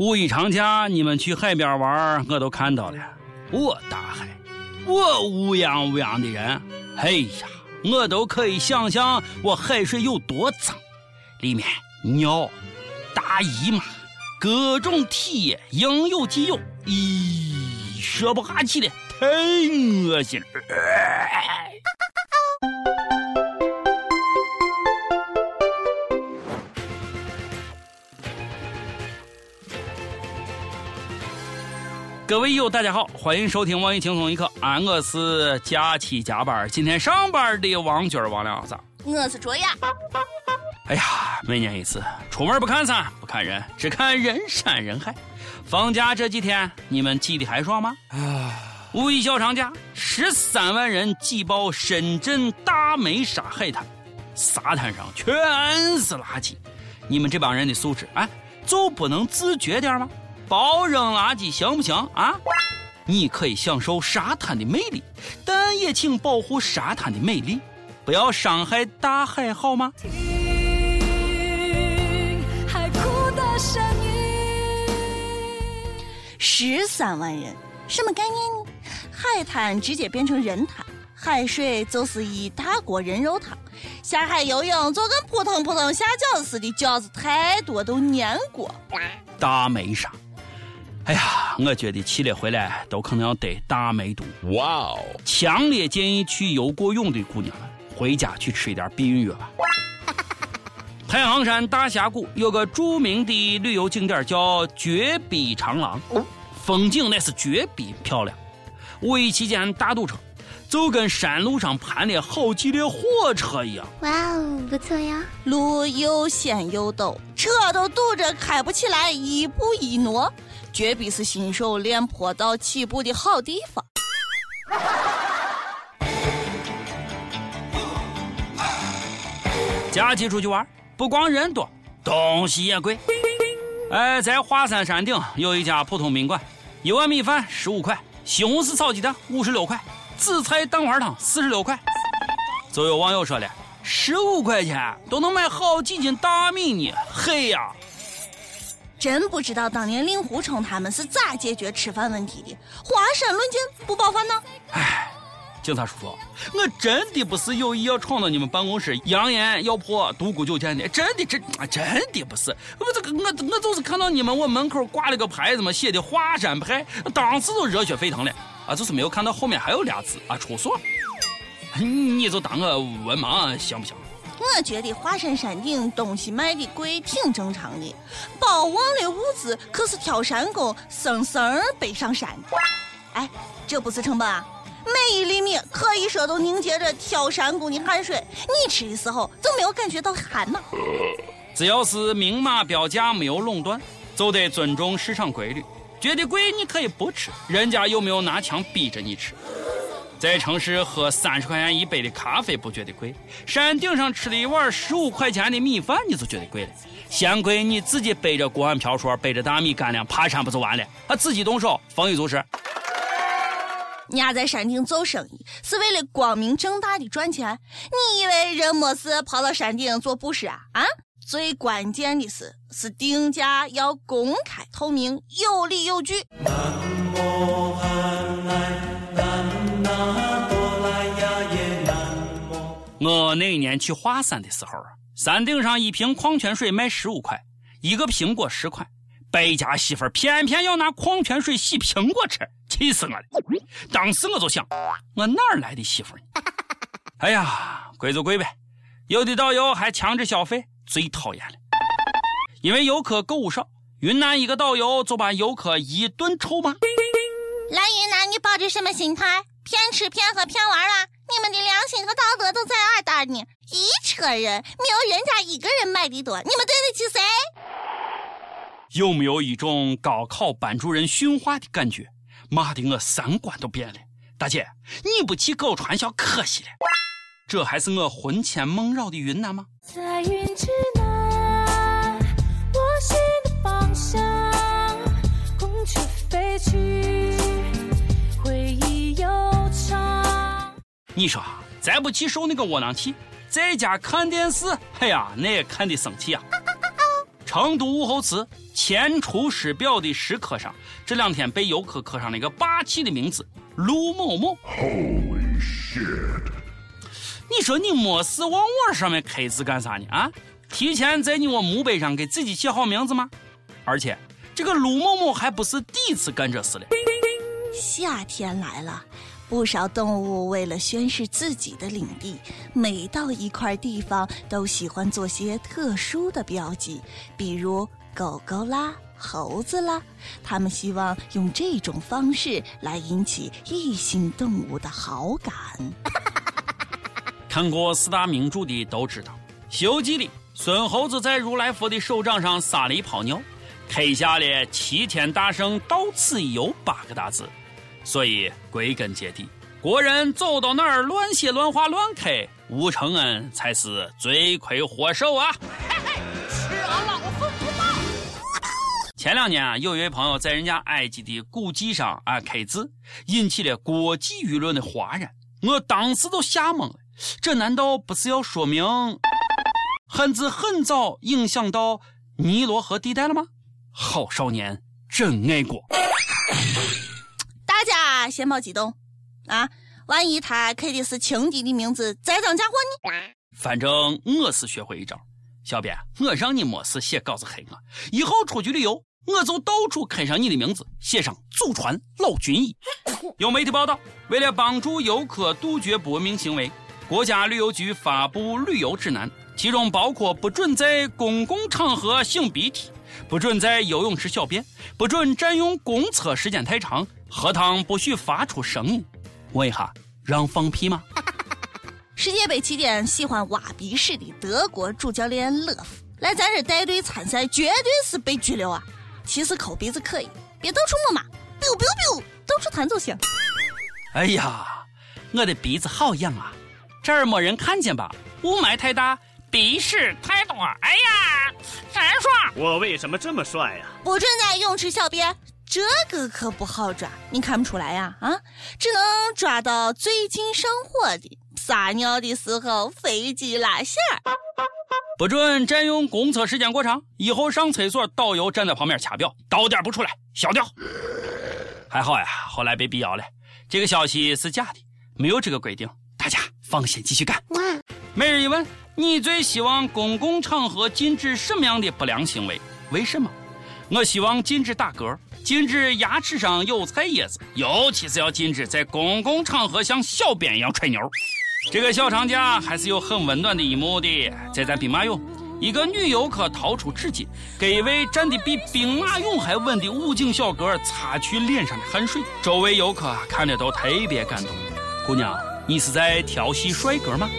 五一长假你们去海边玩，我都看到了。我大海，我乌泱乌泱的人，哎呀，我都可以想象我海水有多脏，里面尿、大姨妈，各种体液应有尽有，咦，说不下去了，太恶心了。各位友，大家好，欢迎收听网易轻松一刻。俺，我是假期加班，今天上班的王军王亮子。我是卓雅。哎呀，每年一次，出门不看山，不看人，只看人山人海。放假这几天，你们挤得还爽吗？啊！五一小长假，十三万人挤爆深圳大梅沙海滩，沙滩上全是垃圾。你们这帮人的素质，哎，就不能自觉点吗？包扔垃圾行不行啊？你可以享受沙滩的魅力，但也请保护沙滩的美丽，不要伤害大海，好吗？十三万人，什么概念呢？海滩直接变成人滩，海水就是一大锅人肉汤，下海游泳就跟扑腾扑腾下饺子似的，饺子太多都粘锅。大梅沙。哎呀，我觉得去了回来都可能要得大梅毒。哇哦！强烈建议去游过泳的姑娘们回家去吃一点避孕药吧。太行山大峡谷有个著名的旅游景点叫绝壁长廊，风景那是绝壁漂亮。五一期间大堵车，就跟山路上盘了好几列火车一样。哇哦，不错呀！路又险又陡，车都堵着开不起来，一步一挪。绝壁是新手练坡道起步的好地方。假期出去玩，不光人多，东西也贵。哎，在华山山顶有一家普通宾馆，一碗米饭十五块，西红柿炒鸡蛋五十六块，紫菜蛋花汤四十六块。就有网友说了，十五块钱都能买好几斤大米呢，嘿呀！真不知道当年令狐冲他们是咋解决吃饭问题的？华山论剑不包饭呢？哎，警察叔叔，我真的不是有意要闯到你们办公室扬言要破独孤九剑的，真的真真的不是。我这个我我就是看到你们我门口挂了个牌子嘛，写的华山派，当时就热血沸腾了啊！就是没有看到后面还有俩字啊，出所。你就当我文盲行不行？我觉得华山山顶东西卖的贵挺正常的，包忘了物资可是挑山工生生背上山。哎，这不是成本啊！每一厘米可以说都凝结着挑山工的汗水，你吃的时候就没有感觉到寒吗？只要是明码标价没有垄断，就得尊重市场规律。觉得贵你可以不吃，人家又没有拿枪逼着你吃。在城市喝三十块钱一杯的咖啡不觉得贵，山顶上吃了一碗十五块钱的米饭你就觉得贵了。嫌贵你自己背着锅碗瓢勺，背着大米干粮爬山不就完了？他自己动手，丰衣足食。人家在山顶做生意是为了光明正大的赚钱，你以为人没事跑到山顶做布施啊？啊！最关键的是，是定价要公开透明，有理有据。我那一年去华山的时候啊，山顶上一瓶矿泉水卖十五块，一个苹果十块，败家媳妇偏偏要拿矿泉水洗苹果吃，气死我了！当时我就想，我哪儿来的媳妇呢？哎呀，贵就贵呗，有的导游还强制消费，最讨厌了。因为游客购物少，云南一个导游就把游客一顿臭骂。来云南，你抱着什么心态？骗吃骗喝骗玩了？你们的良心和道德都在哪儿呢？一车人没有人家一个人卖的多，你们对得起谁？有没有一种高考班主任训话的感觉？骂的我三观都变了。大姐，你不去搞传销可惜了。这还是我魂牵梦绕的云南吗？在云之南，你说，再不去受那个窝囊气，在家看电视，哎呀，那也看得生气啊！成都武侯祠前出师表的石刻上，这两天被游客刻上了一个霸气的名字“卢某某”。Holy shit！你说你没事往我上面刻字干啥呢？啊？提前在你我墓碑上给自己写好名字吗？而且这个卢某某还不是第一次干这事了。夏天来了。不少动物为了宣示自己的领地，每到一块地方都喜欢做些特殊的标记，比如狗狗啦、猴子啦，他们希望用这种方式来引起异性动物的好感。看过四大名著的都知道，《西游记》里孙猴子在如来佛的手掌上撒了一泡尿，刻下了“齐天大圣到此一游”八个大字。所以归根结底，国人走到哪儿乱写乱画乱刻，吴承恩才是罪魁祸首啊！吃俺老孙不骂！前两年啊，有一位朋友在人家埃及的古迹上啊刻字，引起了国际舆论的哗然，我当时都吓懵了。这难道不是要说明汉字很早影响到尼罗河地带了吗？好少年真爱国。先别激动，啊！万一他刻的是情敌的名字，栽赃嫁祸呢？反正我是学会一招，小编，我让你没事写稿子黑我，以后出去旅游，我就到处刻上你的名字，写上“祖传老军医”。有媒体报道，为了帮助游客杜绝不文明行为，国家旅游局发布旅游指南，其中包括不准在公共场合擤鼻涕。不准在游泳池小便，不准占用公厕时间太长，喝汤不许发出声音。问一下，让放屁吗？世界杯期间喜欢挖鼻屎的德国主教练勒夫来咱这带队参赛，绝对是被拘留啊！其实抠鼻子可以，别到处摸嘛，biu biu biu，到处弹就行。哎呀，我的鼻子好痒啊！这儿没人看见吧？雾霾太大。鼻屎太多，哎呀，真帅！我为什么这么帅呀？不准在泳池小便，这个可不好抓，你看不出来呀？啊，只能抓到最近上火的撒尿的时候飞机拉线儿。不准占用公厕时间过长，以后上厕所导游站在旁边掐表，到点不出来消掉。还好呀，后来被辟谣了，这个消息是假的，没有这个规定，大家放心继续干。每日一问。你最希望公共场合禁止什么样的不良行为？为什么？我希望禁止打嗝，禁止牙齿上有菜叶子，尤其是要禁止在公共场合像小编一样吹牛。这个小长假还是有很温暖的一幕的，在咱兵马俑，一个女游客掏出纸巾，给一位站的比兵马俑还稳的武警小哥擦去脸上的汗水，周围游客看着都特别感动。姑娘，你是在调戏帅哥吗？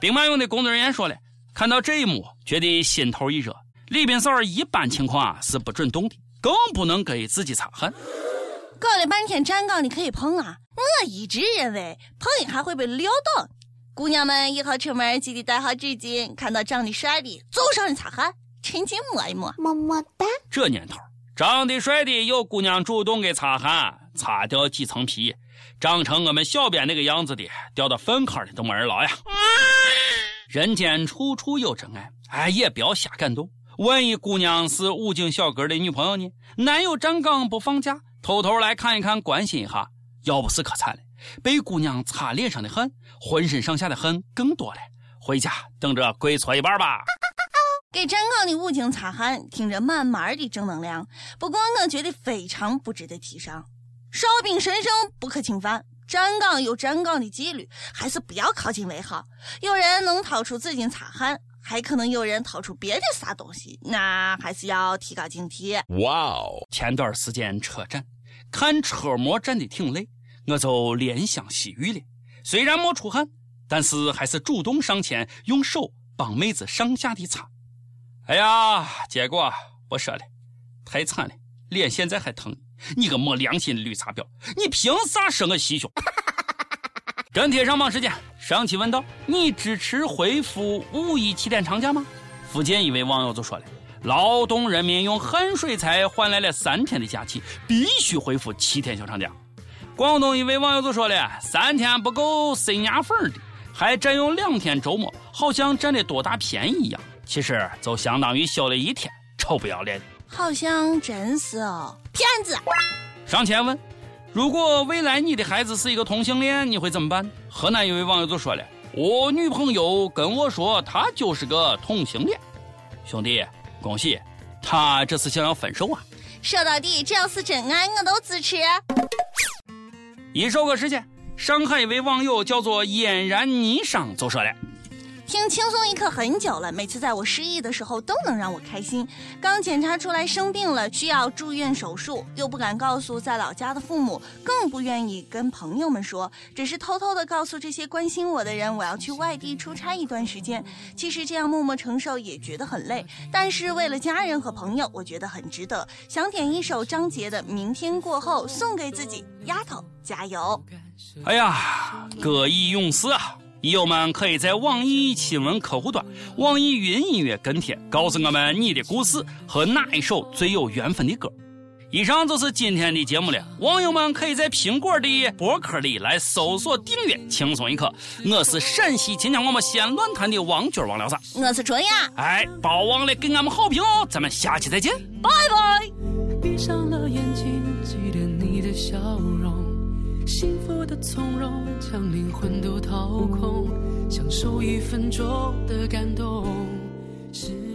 兵马俑的工作人员说了，看到这一幕，觉得心头一热。李斌嫂一般情况啊是不准动的，更不能给自己擦汗。搞了半天站岗你可以碰啊！我一直认为碰一下会被撂倒。姑娘们以后出门记得带好纸巾，看到长得帅的就上去擦汗，趁机摸一摸。么么哒。这年头，长得帅的有姑娘主动给擦汗，擦掉几层皮，长成我们小编那个样子的，掉到粪坑里都没人捞呀。人间处处有真爱，哎，也不要瞎感动。万一姑娘是武警小哥的女朋友呢？男友站岗不放假，偷偷来看一看，关心一下，要不是可惨了，被姑娘擦脸上的汗，浑身上下的汗更多了。回家等着跪搓一半吧。给站岗的武警擦汗，听着满满的正能量。不过我觉得非常不值得提倡，烧饼神圣不可侵犯。站岗有站岗的纪律，还是不要靠近为好。有人能掏出纸巾擦汗，还可能有人掏出别的啥东西，那还是要提高警惕。哇哦！前段时间车站看车模站的挺累，我就怜香惜玉了。虽然没出汗，但是还是主动上前用手帮妹子上下的擦。哎呀，结果不说了，太惨了，脸现在还疼。你个没良心的绿茶婊！你凭啥说我心胸？跟帖上榜时间，上期问道：你支持恢复五一七天长假吗？福建一位网友就说了：劳动人民用汗水才换来了三天的假期，必须恢复七天小长假。广东一位网友就说了：“三天不够塞牙缝的，还占用两天周末，好像占了多大便宜一样。其实就相当于休了一天，臭不要脸的。”好像真是哦，骗子。上前问：“如果未来你的孩子是一个同性恋，你会怎么办？”河南一位网友就说了：“我女朋友跟我说，她就是个同性恋。”兄弟，恭喜，他这是想要分手啊！说到底，只要是真爱，我都支持。一首歌时间，上海一位网友叫做嫣然霓裳就说了。听轻松一刻很久了，每次在我失意的时候都能让我开心。刚检查出来生病了，需要住院手术，又不敢告诉在老家的父母，更不愿意跟朋友们说，只是偷偷的告诉这些关心我的人，我要去外地出差一段时间。其实这样默默承受也觉得很累，但是为了家人和朋友，我觉得很值得。想点一首张杰的《明天过后》，送给自己，丫头加油！哎呀，歌以咏思啊！益友们可以在网易新闻客户端、网易云音乐跟帖，告诉我们你的故事和哪一首最有缘分的歌。以上就是今天的节目了。网友们可以在苹果的博客里来搜索订阅“轻松一刻”。我是陕西秦腔我们西安论坛的王军王聊啥？我是卓雅。哎，别忘了给俺们好评哦！咱们下期再见，拜拜。闭上了眼睛，记得你的笑容。幸福的从容，将灵魂都掏空，享受一分钟的感动。是。